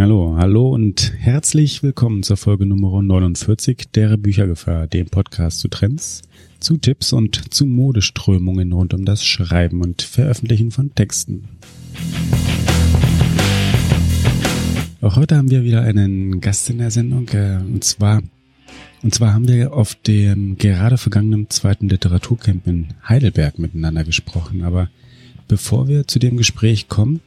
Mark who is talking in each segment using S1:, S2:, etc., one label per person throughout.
S1: Hallo, hallo und herzlich willkommen zur Folge Nummer 49 der Büchergefahr, dem Podcast zu Trends, zu Tipps und zu Modeströmungen rund um das Schreiben und Veröffentlichen von Texten. Auch heute haben wir wieder einen Gast in der Sendung, äh, und zwar und zwar haben wir auf dem gerade vergangenen zweiten Literaturcamp in Heidelberg miteinander gesprochen. Aber bevor wir zu dem Gespräch kommen,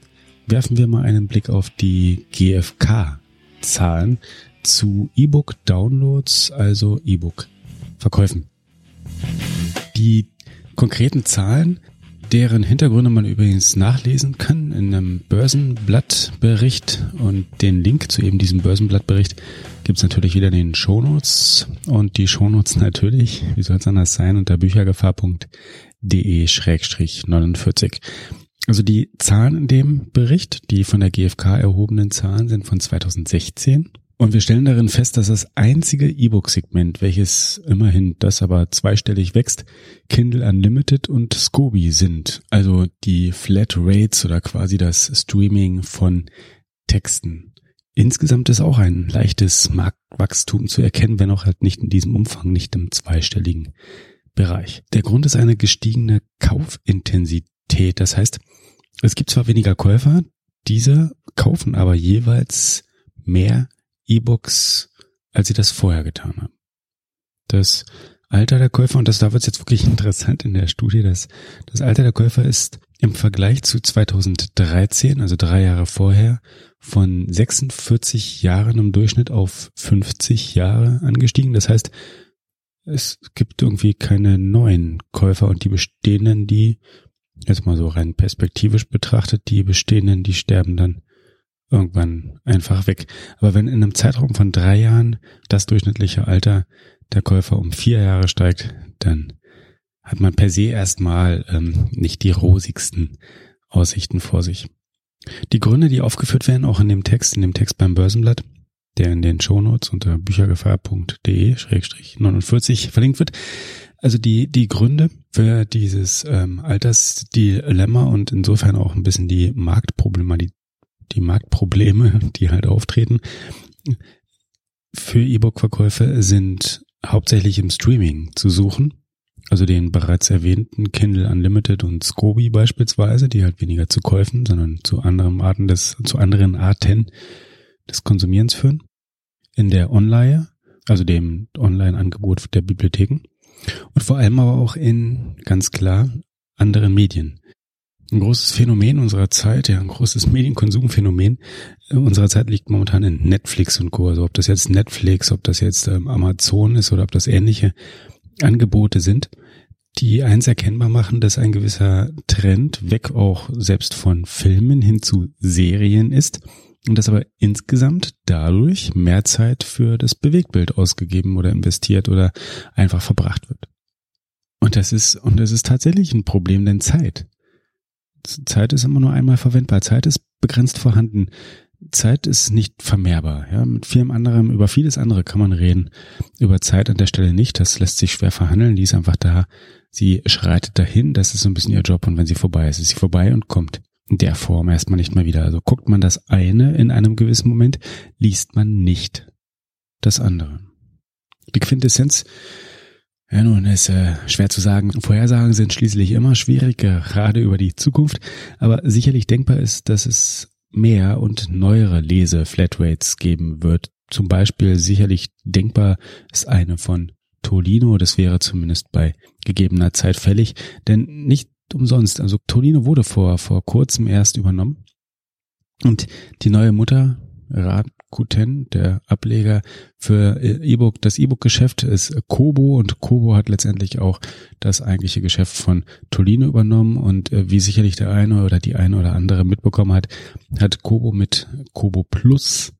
S1: werfen wir mal einen Blick auf die GfK-Zahlen zu E-Book-Downloads, also E-Book-Verkäufen. Die konkreten Zahlen, deren Hintergründe man übrigens nachlesen kann in einem Börsenblattbericht und den Link zu eben diesem Börsenblattbericht gibt's natürlich wieder in den Shownotes und die Shownotes natürlich, wie soll es anders sein, unter büchergefahr.de-49. Also die Zahlen in dem Bericht, die von der GfK erhobenen Zahlen sind von 2016. Und wir stellen darin fest, dass das einzige E-Book-Segment, welches immerhin das aber zweistellig wächst, Kindle Unlimited und Scoby sind. Also die Flat Rates oder quasi das Streaming von Texten. Insgesamt ist auch ein leichtes Marktwachstum zu erkennen, wenn auch halt nicht in diesem Umfang, nicht im zweistelligen Bereich. Der Grund ist eine gestiegene Kaufintensität. Das heißt, es gibt zwar weniger Käufer, diese kaufen aber jeweils mehr E-Books, als sie das vorher getan haben. Das Alter der Käufer, und das da wird jetzt wirklich interessant in der Studie, dass das Alter der Käufer ist im Vergleich zu 2013, also drei Jahre vorher, von 46 Jahren im Durchschnitt auf 50 Jahre angestiegen. Das heißt, es gibt irgendwie keine neuen Käufer und die bestehenden, die jetzt mal so rein perspektivisch betrachtet, die bestehenden, die sterben dann irgendwann einfach weg. Aber wenn in einem Zeitraum von drei Jahren das durchschnittliche Alter der Käufer um vier Jahre steigt, dann hat man per se erstmal ähm, nicht die rosigsten Aussichten vor sich. Die Gründe, die aufgeführt werden, auch in dem Text, in dem Text beim Börsenblatt, der in den Shownotes unter büchergefahr.de-49 verlinkt wird, also die, die Gründe für dieses ähm, Altersdilemma und insofern auch ein bisschen die Marktproblematik, die Marktprobleme, die halt auftreten, für E-Book-Verkäufe sind hauptsächlich im Streaming zu suchen. Also den bereits erwähnten Kindle Unlimited und Scoby beispielsweise, die halt weniger zu Käufen, sondern zu anderen Arten des, zu anderen Arten des Konsumierens führen. In der Online, also dem Online-Angebot der Bibliotheken und vor allem aber auch in ganz klar anderen Medien. Ein großes Phänomen unserer Zeit, ja, ein großes Medienkonsumphänomen äh, unserer Zeit liegt momentan in Netflix und Co. Also ob das jetzt Netflix, ob das jetzt ähm, Amazon ist oder ob das ähnliche Angebote sind, die eins erkennbar machen, dass ein gewisser Trend weg auch selbst von Filmen hin zu Serien ist und dass aber insgesamt dadurch mehr Zeit für das Bewegtbild ausgegeben oder investiert oder einfach verbracht wird. Und das ist, und das ist tatsächlich ein Problem, denn Zeit. Zeit ist immer nur einmal verwendbar. Zeit ist begrenzt vorhanden. Zeit ist nicht vermehrbar. Ja, mit vielem anderem, über vieles andere kann man reden. Über Zeit an der Stelle nicht. Das lässt sich schwer verhandeln. Die ist einfach da. Sie schreitet dahin. Das ist so ein bisschen ihr Job. Und wenn sie vorbei ist, ist sie vorbei und kommt der Form erstmal nicht mehr wieder. Also guckt man das eine in einem gewissen Moment, liest man nicht das andere. Die Quintessenz, ja nun, ist äh, schwer zu sagen. Vorhersagen sind schließlich immer schwierig, gerade über die Zukunft, aber sicherlich denkbar ist, dass es mehr und neuere Lese-Flatrates geben wird. Zum Beispiel sicherlich denkbar ist eine von Tolino, das wäre zumindest bei gegebener Zeit fällig, denn nicht umsonst. Also Tolino wurde vor, vor kurzem erst übernommen. Und die neue Mutter, Rakuten, der Ableger für E-Book, das E-Book-Geschäft ist Kobo und Kobo hat letztendlich auch das eigentliche Geschäft von Tolino übernommen und äh, wie sicherlich der eine oder die eine oder andere mitbekommen hat, hat Kobo mit Kobo Plus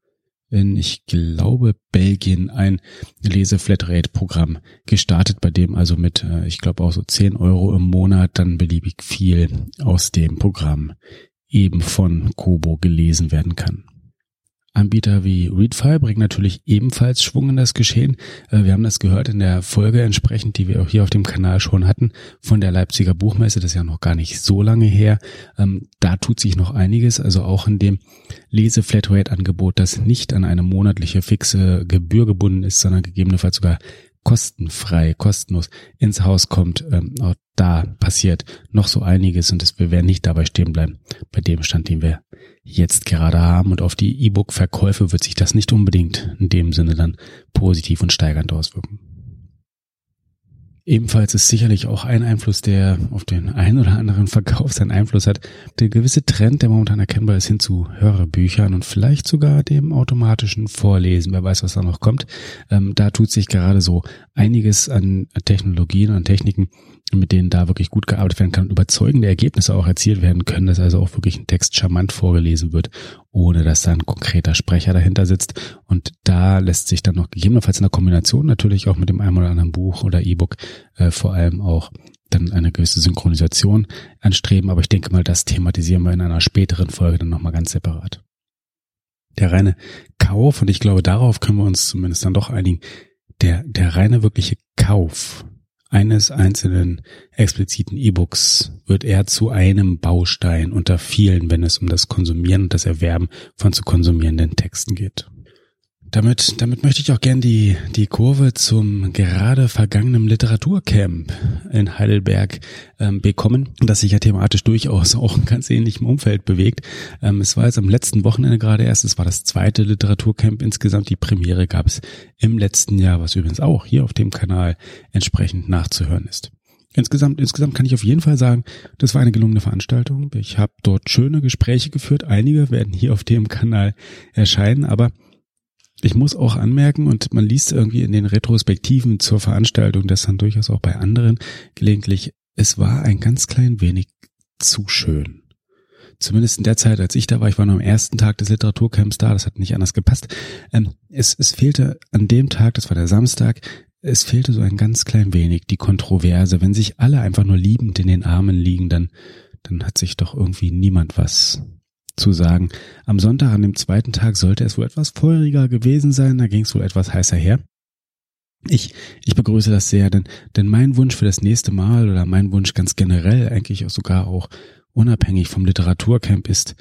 S1: in, ich glaube, Belgien ein Lese-Flatrate-Programm gestartet, bei dem also mit, äh, ich glaube auch so 10 Euro im Monat dann beliebig viel aus dem Programm eben von Kobo gelesen werden kann. Anbieter wie Readfile bringen natürlich ebenfalls Schwung in das Geschehen. Äh, wir haben das gehört in der Folge entsprechend, die wir auch hier auf dem Kanal schon hatten, von der Leipziger Buchmesse. Das ist ja noch gar nicht so lange her. Ähm, da tut sich noch einiges. Also auch in dem Lese-Flatrate-Angebot, das nicht an eine monatliche fixe Gebühr gebunden ist, sondern gegebenenfalls sogar kostenfrei, kostenlos ins Haus kommt, ähm, auch da passiert noch so einiges und wir werden nicht dabei stehen bleiben bei dem Stand, den wir jetzt gerade haben und auf die E-Book-Verkäufe wird sich das nicht unbedingt in dem Sinne dann positiv und steigernd auswirken. Ebenfalls ist sicherlich auch ein Einfluss, der auf den einen oder anderen Verkauf seinen Einfluss hat, der gewisse Trend, der momentan erkennbar ist, hin zu Hörbüchern und vielleicht sogar dem automatischen Vorlesen. Wer weiß, was da noch kommt. Ähm, da tut sich gerade so einiges an Technologien und Techniken, mit denen da wirklich gut gearbeitet werden kann und überzeugende Ergebnisse auch erzielt werden können, dass also auch wirklich ein Text charmant vorgelesen wird, ohne dass da ein konkreter Sprecher dahinter sitzt. Und da lässt sich dann noch gegebenenfalls in der Kombination natürlich auch mit dem einen oder anderen Buch oder E-Book äh, vor allem auch dann eine gewisse Synchronisation anstreben. Aber ich denke mal, das thematisieren wir in einer späteren Folge dann nochmal ganz separat. Der reine Kauf, und ich glaube, darauf können wir uns zumindest dann doch einigen, der, der reine wirkliche Kauf eines einzelnen expliziten E-Books wird er zu einem Baustein unter vielen, wenn es um das Konsumieren und das Erwerben von zu konsumierenden Texten geht. Damit, damit möchte ich auch gern die, die Kurve zum gerade vergangenen Literaturcamp in Heidelberg ähm, bekommen, das sich ja thematisch durchaus auch in ganz ähnlichem Umfeld bewegt. Ähm, es war jetzt am letzten Wochenende gerade erst, es war das zweite Literaturcamp insgesamt. Die Premiere gab es im letzten Jahr, was übrigens auch hier auf dem Kanal entsprechend nachzuhören ist. Insgesamt, insgesamt kann ich auf jeden Fall sagen, das war eine gelungene Veranstaltung. Ich habe dort schöne Gespräche geführt. Einige werden hier auf dem Kanal erscheinen, aber ich muss auch anmerken, und man liest irgendwie in den Retrospektiven zur Veranstaltung, das dann durchaus auch bei anderen gelegentlich, es war ein ganz klein wenig zu schön. Zumindest in der Zeit, als ich da war, ich war nur am ersten Tag des Literaturcamps da, das hat nicht anders gepasst. Ähm, es, es fehlte an dem Tag, das war der Samstag, es fehlte so ein ganz klein wenig die Kontroverse. Wenn sich alle einfach nur liebend in den Armen liegen, dann, dann hat sich doch irgendwie niemand was zu sagen. Am Sonntag, an dem zweiten Tag, sollte es wohl etwas feuriger gewesen sein, da ging es wohl etwas heißer her. Ich, ich begrüße das sehr, denn, denn mein Wunsch für das nächste Mal oder mein Wunsch ganz generell, eigentlich auch sogar auch unabhängig vom Literaturcamp ist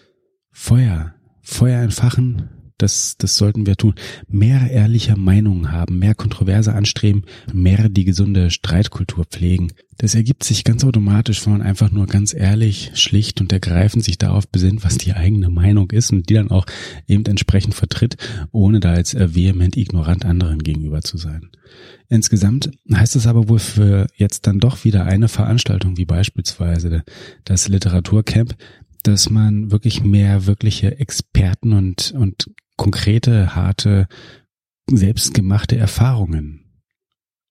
S1: Feuer. Feuer entfachen, das, das sollten wir tun. Mehr ehrlicher Meinungen haben, mehr Kontroverse anstreben, mehr die gesunde Streitkultur pflegen. Das ergibt sich ganz automatisch, wenn man einfach nur ganz ehrlich, schlicht und ergreifend sich darauf besinnt, was die eigene Meinung ist und die dann auch eben entsprechend vertritt, ohne da jetzt vehement ignorant anderen gegenüber zu sein. Insgesamt heißt es aber wohl für jetzt dann doch wieder eine Veranstaltung wie beispielsweise das Literaturcamp, dass man wirklich mehr wirkliche Experten und, und konkrete, harte, selbstgemachte Erfahrungen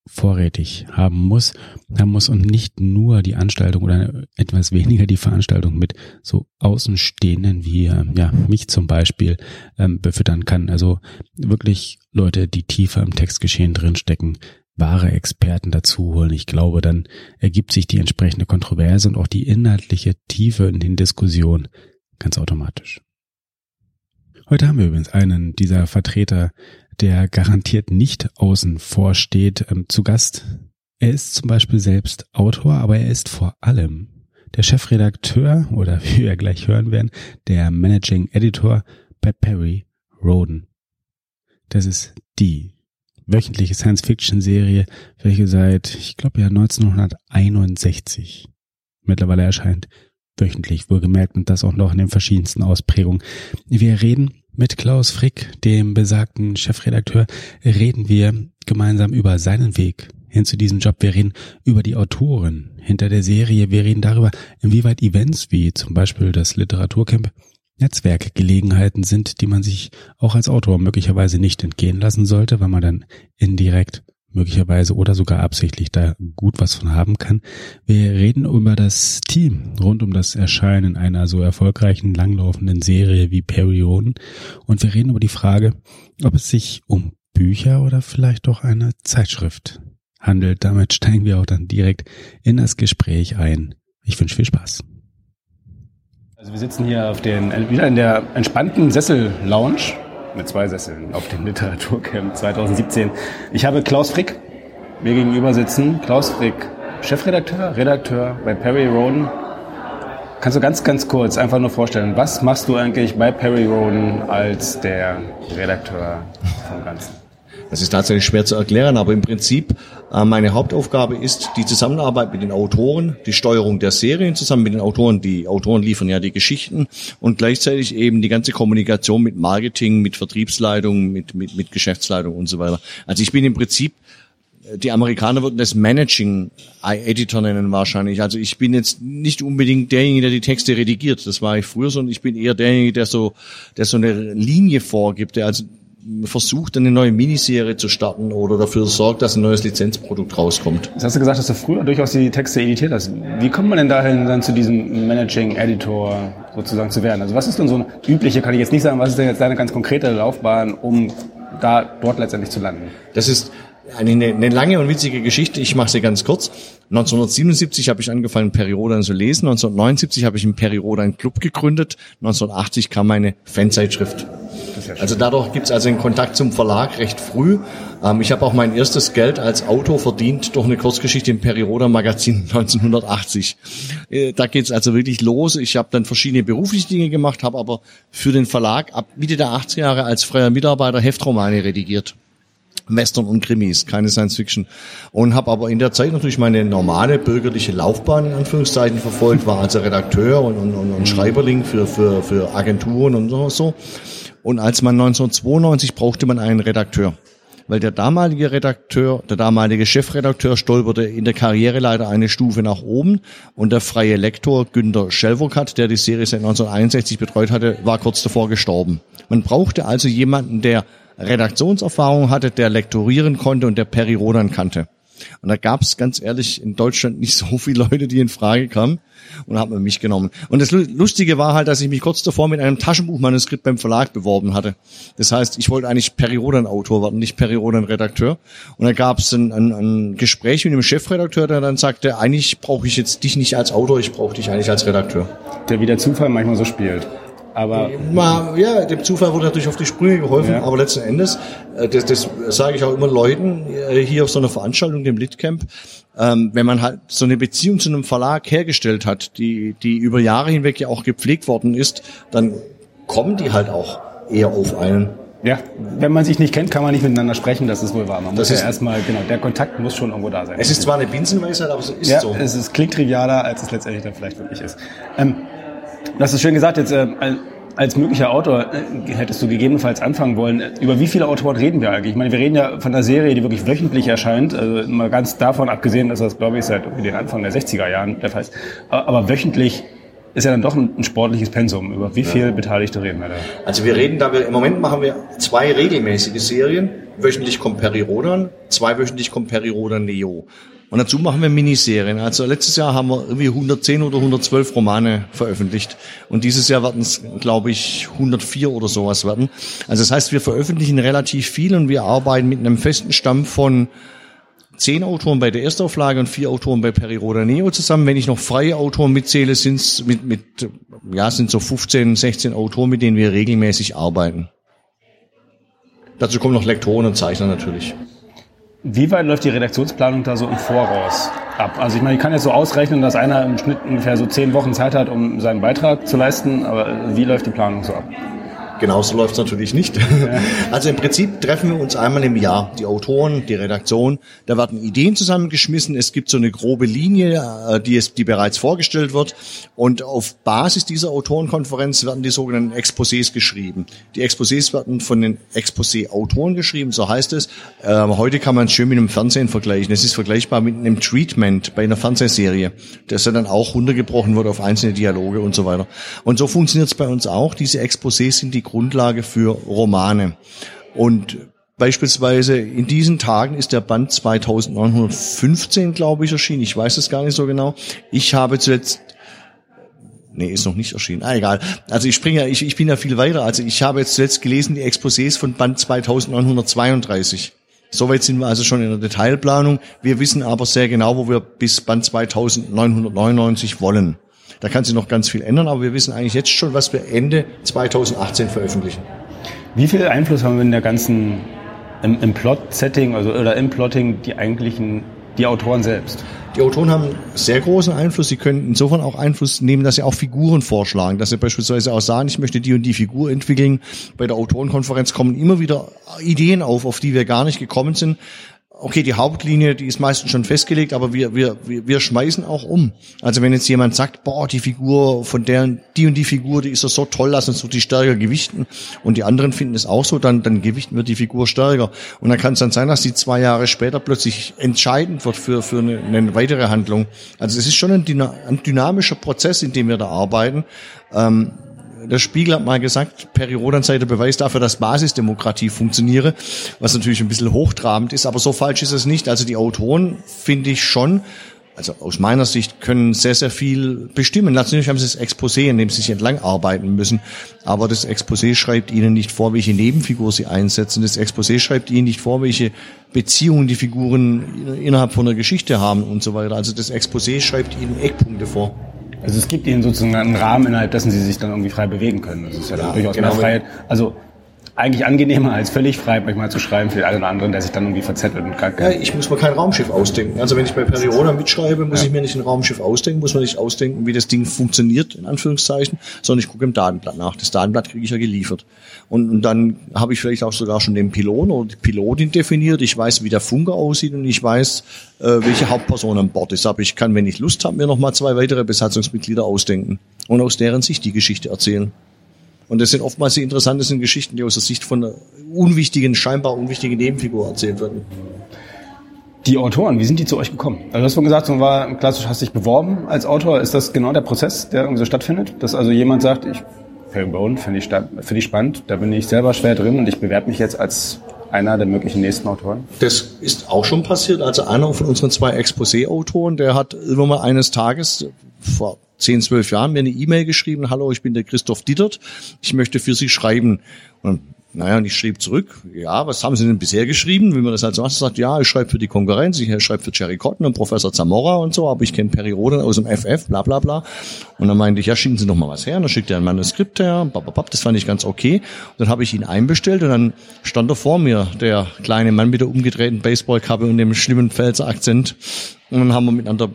S1: vorrätig haben muss, haben muss und nicht nur die Anstaltung oder etwas weniger die Veranstaltung mit so Außenstehenden wie ja mich zum Beispiel ähm, befüttern kann. Also wirklich Leute, die tiefer im Textgeschehen drinstecken, wahre Experten dazu holen. Ich glaube, dann ergibt sich die entsprechende Kontroverse und auch die inhaltliche Tiefe in den Diskussionen ganz automatisch. Heute haben wir übrigens einen dieser Vertreter, der garantiert nicht außen vor steht, ähm, zu Gast. Er ist zum Beispiel selbst Autor, aber er ist vor allem der Chefredakteur oder wie wir gleich hören werden, der Managing Editor bei Perry Roden. Das ist die wöchentliche Science-Fiction-Serie, welche seit, ich glaube ja 1961 mittlerweile erscheint. Wöchentlich wohlgemerkt und das auch noch in den verschiedensten Ausprägungen. Wir reden mit Klaus Frick, dem besagten Chefredakteur, reden wir gemeinsam über seinen Weg hin zu diesem Job. Wir reden über die Autoren hinter der Serie. Wir reden darüber, inwieweit Events wie zum Beispiel das Literaturcamp Netzwerkgelegenheiten sind, die man sich auch als Autor möglicherweise nicht entgehen lassen sollte, weil man dann indirekt möglicherweise oder sogar absichtlich da gut was von haben kann. Wir reden über das Team rund um das Erscheinen einer so erfolgreichen, langlaufenden Serie wie Perion und wir reden über die Frage, ob es sich um Bücher oder vielleicht doch eine Zeitschrift handelt. Damit steigen wir auch dann direkt in das Gespräch ein. Ich wünsche viel Spaß. Also wir sitzen hier auf den, wieder in der entspannten Sessel-Lounge
S2: mit zwei Sesseln auf dem Literaturcamp 2017. Ich habe Klaus Frick mir gegenüber sitzen. Klaus Frick, Chefredakteur, Redakteur bei Perry Roden. Kannst du ganz, ganz kurz einfach nur vorstellen, was machst du eigentlich bei Perry Roden als der Redakteur vom Ganzen?
S3: Das ist tatsächlich schwer zu erklären, aber im Prinzip äh, meine Hauptaufgabe ist die Zusammenarbeit mit den Autoren, die Steuerung der Serien zusammen mit den Autoren. Die Autoren liefern ja die Geschichten und gleichzeitig eben die ganze Kommunikation mit Marketing, mit Vertriebsleitung, mit, mit, mit Geschäftsleitung und so weiter. Also ich bin im Prinzip äh, die Amerikaner würden das Managing Editor nennen wahrscheinlich. Also ich bin jetzt nicht unbedingt derjenige, der die Texte redigiert. Das war ich früher, sondern ich bin eher derjenige, der so, der so eine Linie vorgibt, der also versucht, eine neue Miniserie zu starten oder dafür sorgt, dass ein neues Lizenzprodukt rauskommt.
S2: Jetzt hast du gesagt, dass du früher durchaus die Texte editiert hast. Wie kommt man denn dahin, dann zu diesem Managing Editor sozusagen zu werden? Also was ist denn so eine übliche, kann ich jetzt nicht sagen, was ist denn jetzt deine ganz konkrete Laufbahn, um da dort letztendlich zu landen?
S3: Das ist eine, eine lange und witzige Geschichte. Ich mache sie ganz kurz. 1977 habe ich angefangen, Periodan zu lesen. 1979 habe ich einen Periodan Club gegründet. 1980 kam meine Fanzeitschrift also dadurch gibt es also einen Kontakt zum Verlag recht früh. Ähm, ich habe auch mein erstes Geld als Autor verdient durch eine Kurzgeschichte im Perioda Magazin 1980. Äh, da geht es also wirklich los. Ich habe dann verschiedene berufliche Dinge gemacht, habe aber für den Verlag ab Mitte der 80er Jahre als freier Mitarbeiter Heftromane redigiert. Western und Krimis, keine Science Fiction. Und habe aber in der Zeit natürlich meine normale bürgerliche Laufbahn in Anführungszeichen verfolgt, war also Redakteur und, und, und Schreiberling für, für, für Agenturen und so. Und als man 1992 brauchte man einen Redakteur. Weil der damalige Redakteur, der damalige Chefredakteur stolperte in der Karriere leider eine Stufe nach oben und der freie Lektor Günter Schelvokat, der die Serie seit 1961 betreut hatte, war kurz davor gestorben. Man brauchte also jemanden, der Redaktionserfahrung hatte, der lektorieren konnte und der Peri Rodan kannte. Und da gab es ganz ehrlich in Deutschland nicht so viele Leute, die in Frage kamen und hat man mich genommen. Und das Lustige war halt, dass ich mich kurz davor mit einem Taschenbuchmanuskript beim Verlag beworben hatte. Das heißt, ich wollte eigentlich Perioden-Autor werden, nicht Perioden-Redakteur. Und da gab es ein, ein, ein Gespräch mit dem Chefredakteur, der dann sagte, eigentlich brauche ich jetzt dich nicht als Autor, ich brauche dich eigentlich als Redakteur.
S2: Der wie der Zufall manchmal so spielt.
S3: Aber Mal, ja, dem Zufall wurde natürlich auf die Sprünge geholfen, ja. aber letzten Endes, äh, das, das sage ich auch immer Leuten äh, hier auf so einer Veranstaltung, dem Litcamp, ähm, wenn man halt so eine Beziehung zu einem Verlag hergestellt hat, die, die über Jahre hinweg ja auch gepflegt worden ist, dann kommen die halt auch eher auf einen.
S2: Ja, wenn man sich nicht kennt, kann man nicht miteinander sprechen, das ist wohl wahr. Man das muss ja erstmal, genau, der Kontakt muss schon irgendwo da sein.
S3: Es ist zwar eine Binsenweisheit, aber es ist
S2: ja,
S3: so.
S2: es ist, klingt trivialer, als es letztendlich dann vielleicht wirklich ist. Ähm, das ist schön gesagt, jetzt äh, als möglicher Autor äh, hättest du gegebenenfalls anfangen wollen. Über wie viele Autoren reden wir eigentlich? Ich meine, wir reden ja von einer Serie, die wirklich wöchentlich erscheint. Also mal ganz davon abgesehen, dass das, glaube ich, seit den Anfang der 60er Jahren der Fall ist. Aber wöchentlich ist ja dann doch ein, ein sportliches Pensum. Über wie viele ja. Beteiligte reden wir da?
S3: Also wir reden da, wir, im Moment machen wir zwei regelmäßige Serien. Wöchentlich kommt Peri Rodan, zweiwöchentlich kommt Peri Rodan Neo. Und dazu machen wir Miniserien. Also letztes Jahr haben wir irgendwie 110 oder 112 Romane veröffentlicht. Und dieses Jahr werden es, glaube ich, 104 oder sowas werden. Also das heißt, wir veröffentlichen relativ viel und wir arbeiten mit einem festen Stamm von zehn Autoren bei der Erstauflage und vier Autoren bei Periroda Neo zusammen. Wenn ich noch freie Autoren mitzähle, sind es mit, mit, ja, sind so 15, 16 Autoren, mit denen wir regelmäßig arbeiten. Dazu kommen noch Lektoren und Zeichner natürlich.
S2: Wie weit läuft die Redaktionsplanung da so im Voraus ab? Also ich meine, ich kann jetzt so ausrechnen, dass einer im Schnitt ungefähr so zehn Wochen Zeit hat, um seinen Beitrag zu leisten, aber wie läuft die Planung so ab?
S3: Genauso läuft es natürlich nicht. Also im Prinzip treffen wir uns einmal im Jahr, die Autoren, die Redaktion. Da werden Ideen zusammengeschmissen. Es gibt so eine grobe Linie, äh, die, es, die bereits vorgestellt wird. Und auf Basis dieser Autorenkonferenz werden die sogenannten Exposés geschrieben. Die Exposés werden von den Exposé-Autoren geschrieben, so heißt es. Ähm, heute kann man es schön mit einem Fernsehen vergleichen. Es ist vergleichbar mit einem Treatment bei einer Fernsehserie, das dann auch runtergebrochen wird auf einzelne Dialoge und so weiter. Und so funktioniert es bei uns auch. Diese Exposés sind die Grundlage für Romane. Und Beispielsweise in diesen Tagen ist der Band 2915, glaube ich, erschienen. Ich weiß es gar nicht so genau. Ich habe zuletzt Nee, ist noch nicht erschienen. Ah, egal. Also ich springe ja, ich, ich bin ja viel weiter. Also ich habe jetzt zuletzt gelesen die Exposés von Band 2932. Soweit sind wir also schon in der Detailplanung. Wir wissen aber sehr genau, wo wir bis Band 2999 wollen. Da kann sich noch ganz viel ändern, aber wir wissen eigentlich jetzt schon, was wir Ende 2018 veröffentlichen.
S2: Wie viel Einfluss haben wir in der ganzen, im, im Plot-Setting also, oder im Plotting die eigentlichen, die Autoren selbst?
S3: Die Autoren haben sehr großen Einfluss. Sie können insofern auch Einfluss nehmen, dass sie auch Figuren vorschlagen, dass sie beispielsweise auch sagen, ich möchte die und die Figur entwickeln. Bei der Autorenkonferenz kommen immer wieder Ideen auf, auf die wir gar nicht gekommen sind okay, die Hauptlinie, die ist meistens schon festgelegt, aber wir, wir, wir, schmeißen auch um. Also wenn jetzt jemand sagt, boah, die Figur von der, die und die Figur, die ist doch so toll, lass uns doch die stärker gewichten. Und die anderen finden es auch so, dann, dann gewichten wir die Figur stärker. Und dann kann es dann sein, dass die zwei Jahre später plötzlich entscheidend wird für, für eine, eine weitere Handlung. Also es ist schon ein, ein dynamischer Prozess, in dem wir da arbeiten. Ähm, der Spiegel hat mal gesagt, Peri sei der Beweis dafür, dass Basisdemokratie funktioniere, was natürlich ein bisschen hochtrabend ist, aber so falsch ist es nicht. Also die Autoren finde ich schon, also aus meiner Sicht können sehr, sehr viel bestimmen. Natürlich haben sie das Exposé, in dem sie sich entlang arbeiten müssen. Aber das Exposé schreibt ihnen nicht vor, welche Nebenfigur sie einsetzen. Das Exposé schreibt ihnen nicht vor, welche Beziehungen die Figuren innerhalb von der Geschichte haben und so weiter. Also das Exposé schreibt ihnen Eckpunkte vor.
S2: Also es gibt ihnen sozusagen einen Rahmen, innerhalb dessen sie sich dann irgendwie frei bewegen können. Das ist ja, ja durchaus genau. mehr Freiheit. Also eigentlich angenehmer als völlig frei manchmal zu schreiben für den einen oder anderen, der sich dann irgendwie verzettelt und
S3: kein ja, Ich muss mir kein Raumschiff ausdenken. Also wenn ich bei Periona mitschreibe, muss ja. ich mir nicht ein Raumschiff ausdenken, muss man nicht ausdenken, wie das Ding funktioniert, in Anführungszeichen, sondern ich gucke im Datenblatt nach. Das Datenblatt kriege ich ja geliefert. Und, und dann habe ich vielleicht auch sogar schon den Pilot oder die Pilotin definiert. Ich weiß, wie der Funker aussieht und ich weiß, äh, welche Hauptperson an Bord ist. Aber ich kann, wenn ich Lust habe, mir nochmal zwei weitere Besatzungsmitglieder ausdenken und aus deren Sicht die Geschichte erzählen. Und das sind oftmals die interessantesten Geschichten, die aus der Sicht von unwichtigen, scheinbar unwichtigen Nebenfigur erzählt werden.
S2: Die Autoren, wie sind die zu euch gekommen? Also du hast vorhin gesagt, du war klassisch, hast dich beworben als Autor. Ist das genau der Prozess, der irgendwie so stattfindet? Dass also jemand sagt, ich Herringbone finde ich, find ich spannend, da bin ich selber schwer drin und ich bewerbe mich jetzt als einer der möglichen nächsten Autoren?
S3: Das ist auch schon passiert. Also einer von unseren zwei Exposé-Autoren, der hat immer mal eines Tages vor 10, 12 Jahren mir eine E-Mail geschrieben, hallo, ich bin der Christoph Dittert, ich möchte für Sie schreiben. Und naja, und ich schrieb zurück, ja, was haben Sie denn bisher geschrieben? Wie man das halt so macht, sagt, ja, ich schreibe für die Konkurrenz, ich schreibe für Jerry Cotton und Professor Zamora und so, aber ich kenne Perry Roden aus dem FF, bla bla bla. Und dann meinte ich, ja, schicken Sie doch mal was her. Und dann schickt er ein Manuskript her, bababab, das fand ich ganz okay. Und dann habe ich ihn einbestellt und dann stand er vor mir, der kleine Mann mit der umgedrehten Baseballkappe und dem schlimmen Pfälzer Akzent. Und dann haben wir miteinander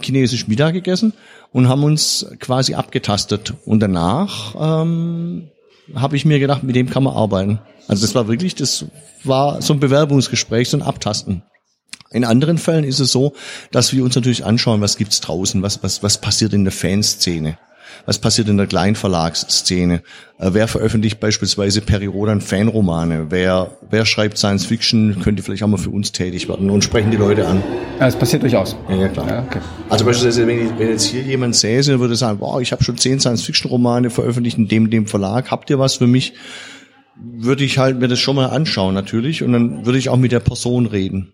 S3: chinesisch Mittag gegessen und haben uns quasi abgetastet. Und danach ähm, habe ich mir gedacht, mit dem kann man arbeiten. Also das war wirklich, das war so ein Bewerbungsgespräch, so ein Abtasten. In anderen Fällen ist es so, dass wir uns natürlich anschauen, was gibt's draußen, was, was, was passiert in der Fanszene. Was passiert in der Kleinverlagsszene? Äh, wer veröffentlicht beispielsweise Perirodan Fanromane? Wer, wer schreibt Science Fiction? Könnte vielleicht auch mal für uns tätig werden und sprechen die Leute an.
S2: Ja, das passiert durchaus.
S3: Ja, ja klar. Ja, okay. Also beispielsweise, wenn, ich, wenn jetzt hier jemand säße, würde sagen, wow, ich habe schon zehn Science Fiction Romane veröffentlicht in dem, dem Verlag. Habt ihr was für mich? Würde ich halt mir das schon mal anschauen natürlich und dann würde ich auch mit der Person reden.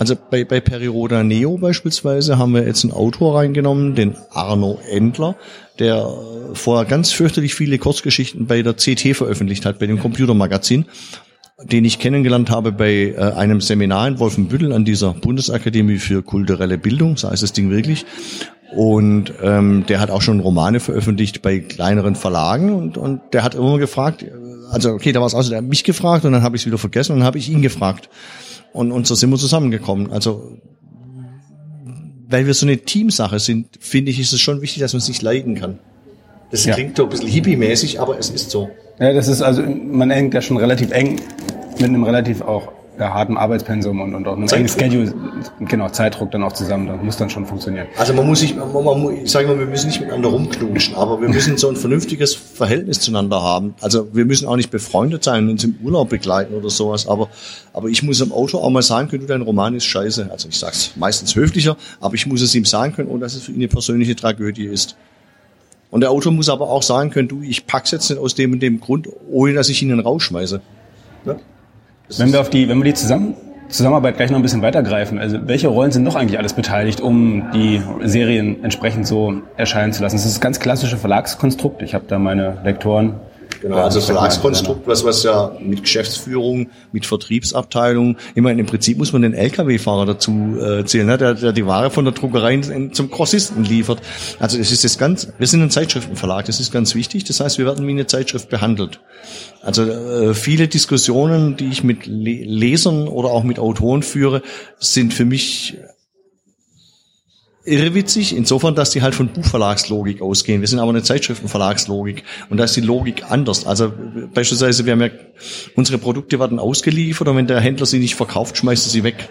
S3: Also bei, bei Periroda Neo beispielsweise haben wir jetzt einen Autor reingenommen, den Arno Endler, der vorher ganz fürchterlich viele Kurzgeschichten bei der CT veröffentlicht hat, bei dem Computermagazin, den ich kennengelernt habe bei äh, einem Seminar in Wolfenbüttel an dieser Bundesakademie für kulturelle Bildung, so heißt das Ding wirklich. Und ähm, der hat auch schon Romane veröffentlicht bei kleineren Verlagen und, und der hat immer gefragt, also okay, da war es also, der hat mich gefragt und dann habe ich es wieder vergessen und dann habe ich ihn gefragt. Und, und so sind wir zusammengekommen. Also, weil wir so eine Teamsache sind, finde ich, ist es schon wichtig, dass man sich leiden kann. Das ja. klingt doch ein bisschen hippie-mäßig, aber es ist so.
S2: Ja, das ist also, man hängt ja schon relativ eng mit einem relativ auch hartem Arbeitspensum und, und auch einem engen Schedule, genau, Zeitdruck dann auch zusammen, das muss dann schon funktionieren.
S3: Also man muss sich, man, man, ich sage mal, wir müssen nicht miteinander rumknutschen, aber wir müssen so ein vernünftiges Verhältnis zueinander haben. Also wir müssen auch nicht befreundet sein und uns im Urlaub begleiten oder sowas, aber, aber ich muss im Auto auch mal sagen können, du, dein Roman ist scheiße. Also ich sag's meistens höflicher, aber ich muss es ihm sagen können, ohne dass es für ihn eine persönliche Tragödie ist. Und der Autor muss aber auch sagen können, du, ich pack's jetzt nicht aus dem und dem Grund, ohne dass ich ihn rausschmeiße. Ja?
S2: Wenn wir auf die, wenn wir die zusammen, Zusammenarbeit gleich noch ein bisschen weitergreifen, also welche Rollen sind noch eigentlich alles beteiligt, um die Serien entsprechend so erscheinen zu lassen? Das ist das ganz klassische Verlagskonstrukt. Ich habe da meine Lektoren
S3: Genau, also Verlagskonstrukt, was, was ja mit Geschäftsführung, mit Vertriebsabteilung, immer im Prinzip muss man den LKW-Fahrer dazu äh, zählen, ne, der, der die Ware von der Druckerei zum Grossisten liefert. Also es ist das ganz, wir sind ein Zeitschriftenverlag, das ist ganz wichtig. Das heißt, wir werden wie eine Zeitschrift behandelt. Also äh, viele Diskussionen, die ich mit Lesern oder auch mit Autoren führe, sind für mich irrwitzig, insofern, dass die halt von Buchverlagslogik ausgehen. Wir sind aber eine Zeitschriftenverlagslogik und da ist die Logik anders. Also beispielsweise, wir haben ja, unsere Produkte werden ausgeliefert und wenn der Händler sie nicht verkauft, schmeißt er sie weg.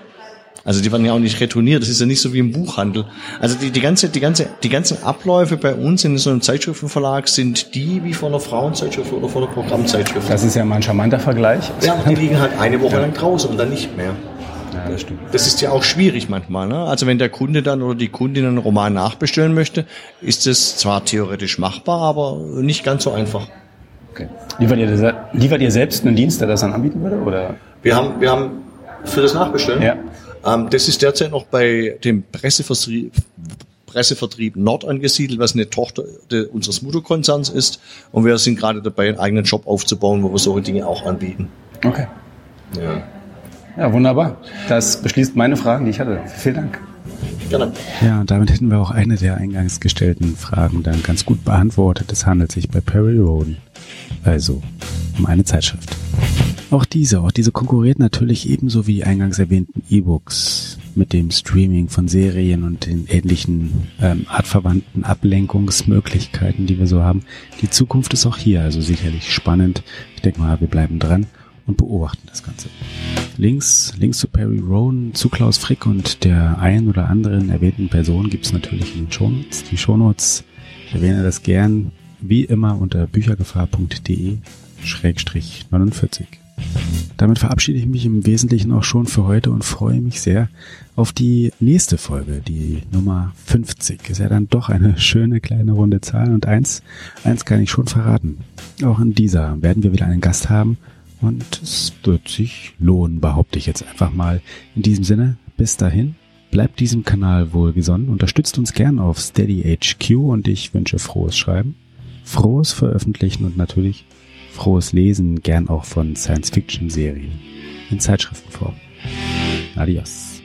S3: Also die werden ja auch nicht retourniert. Das ist ja nicht so wie im Buchhandel. Also die, die ganze, die ganze, die ganzen Abläufe bei uns in so einem Zeitschriftenverlag sind die wie von einer Frauenzeitschrift oder von einer Programmzeitschrift.
S1: Das ist ja mal ein charmanter Vergleich.
S3: Ja, die liegen halt eine Woche lang draußen und dann nicht mehr. Ja, das stimmt. Das ist ja auch schwierig manchmal. Ne? Also wenn der Kunde dann oder die Kundin einen Roman nachbestellen möchte, ist es zwar theoretisch machbar, aber nicht ganz so einfach.
S1: Okay. Liefert ihr, liefert ihr selbst einen Dienst, der das dann anbieten würde? Oder?
S3: Wir haben, wir haben für das Nachbestellen. Ja. Ähm, das ist derzeit noch bei dem Pressevertrieb, Pressevertrieb Nord angesiedelt, was eine Tochter unseres Mutterkonzerns ist. Und wir sind gerade dabei, einen eigenen Shop aufzubauen, wo wir solche Dinge auch anbieten.
S1: Okay. Ja. Ja, wunderbar. Das beschließt meine Fragen, die ich hatte. Vielen Dank. Gerne. Ja, und damit hätten wir auch eine der eingangs gestellten Fragen dann ganz gut beantwortet. Es handelt sich bei Perry Roden also um eine Zeitschrift. Auch diese, auch diese konkurriert natürlich ebenso wie die eingangs erwähnten E-Books mit dem Streaming von Serien und den ähnlichen ähm, artverwandten Ablenkungsmöglichkeiten, die wir so haben. Die Zukunft ist auch hier also sicherlich spannend. Ich denke mal, wir bleiben dran und beobachten das Ganze. Links, Links zu Perry Rowan, zu Klaus Frick und der ein oder anderen erwähnten Person gibt es natürlich in den Shownotes. Die Shownotes, ich erwähne das gern, wie immer unter büchergefahr.de Schrägstrich 49. Damit verabschiede ich mich im Wesentlichen auch schon für heute und freue mich sehr auf die nächste Folge, die Nummer 50. Ist ja dann doch eine schöne kleine runde Zahl und eins, eins kann ich schon verraten. Auch in dieser werden wir wieder einen Gast haben und es wird sich lohnen, behaupte ich jetzt einfach mal. In diesem Sinne, bis dahin, bleibt diesem Kanal wohlgesonnen, unterstützt uns gern auf SteadyHQ und ich wünsche frohes Schreiben, frohes Veröffentlichen und natürlich frohes Lesen, gern auch von Science-Fiction-Serien in Zeitschriftenform. Adios.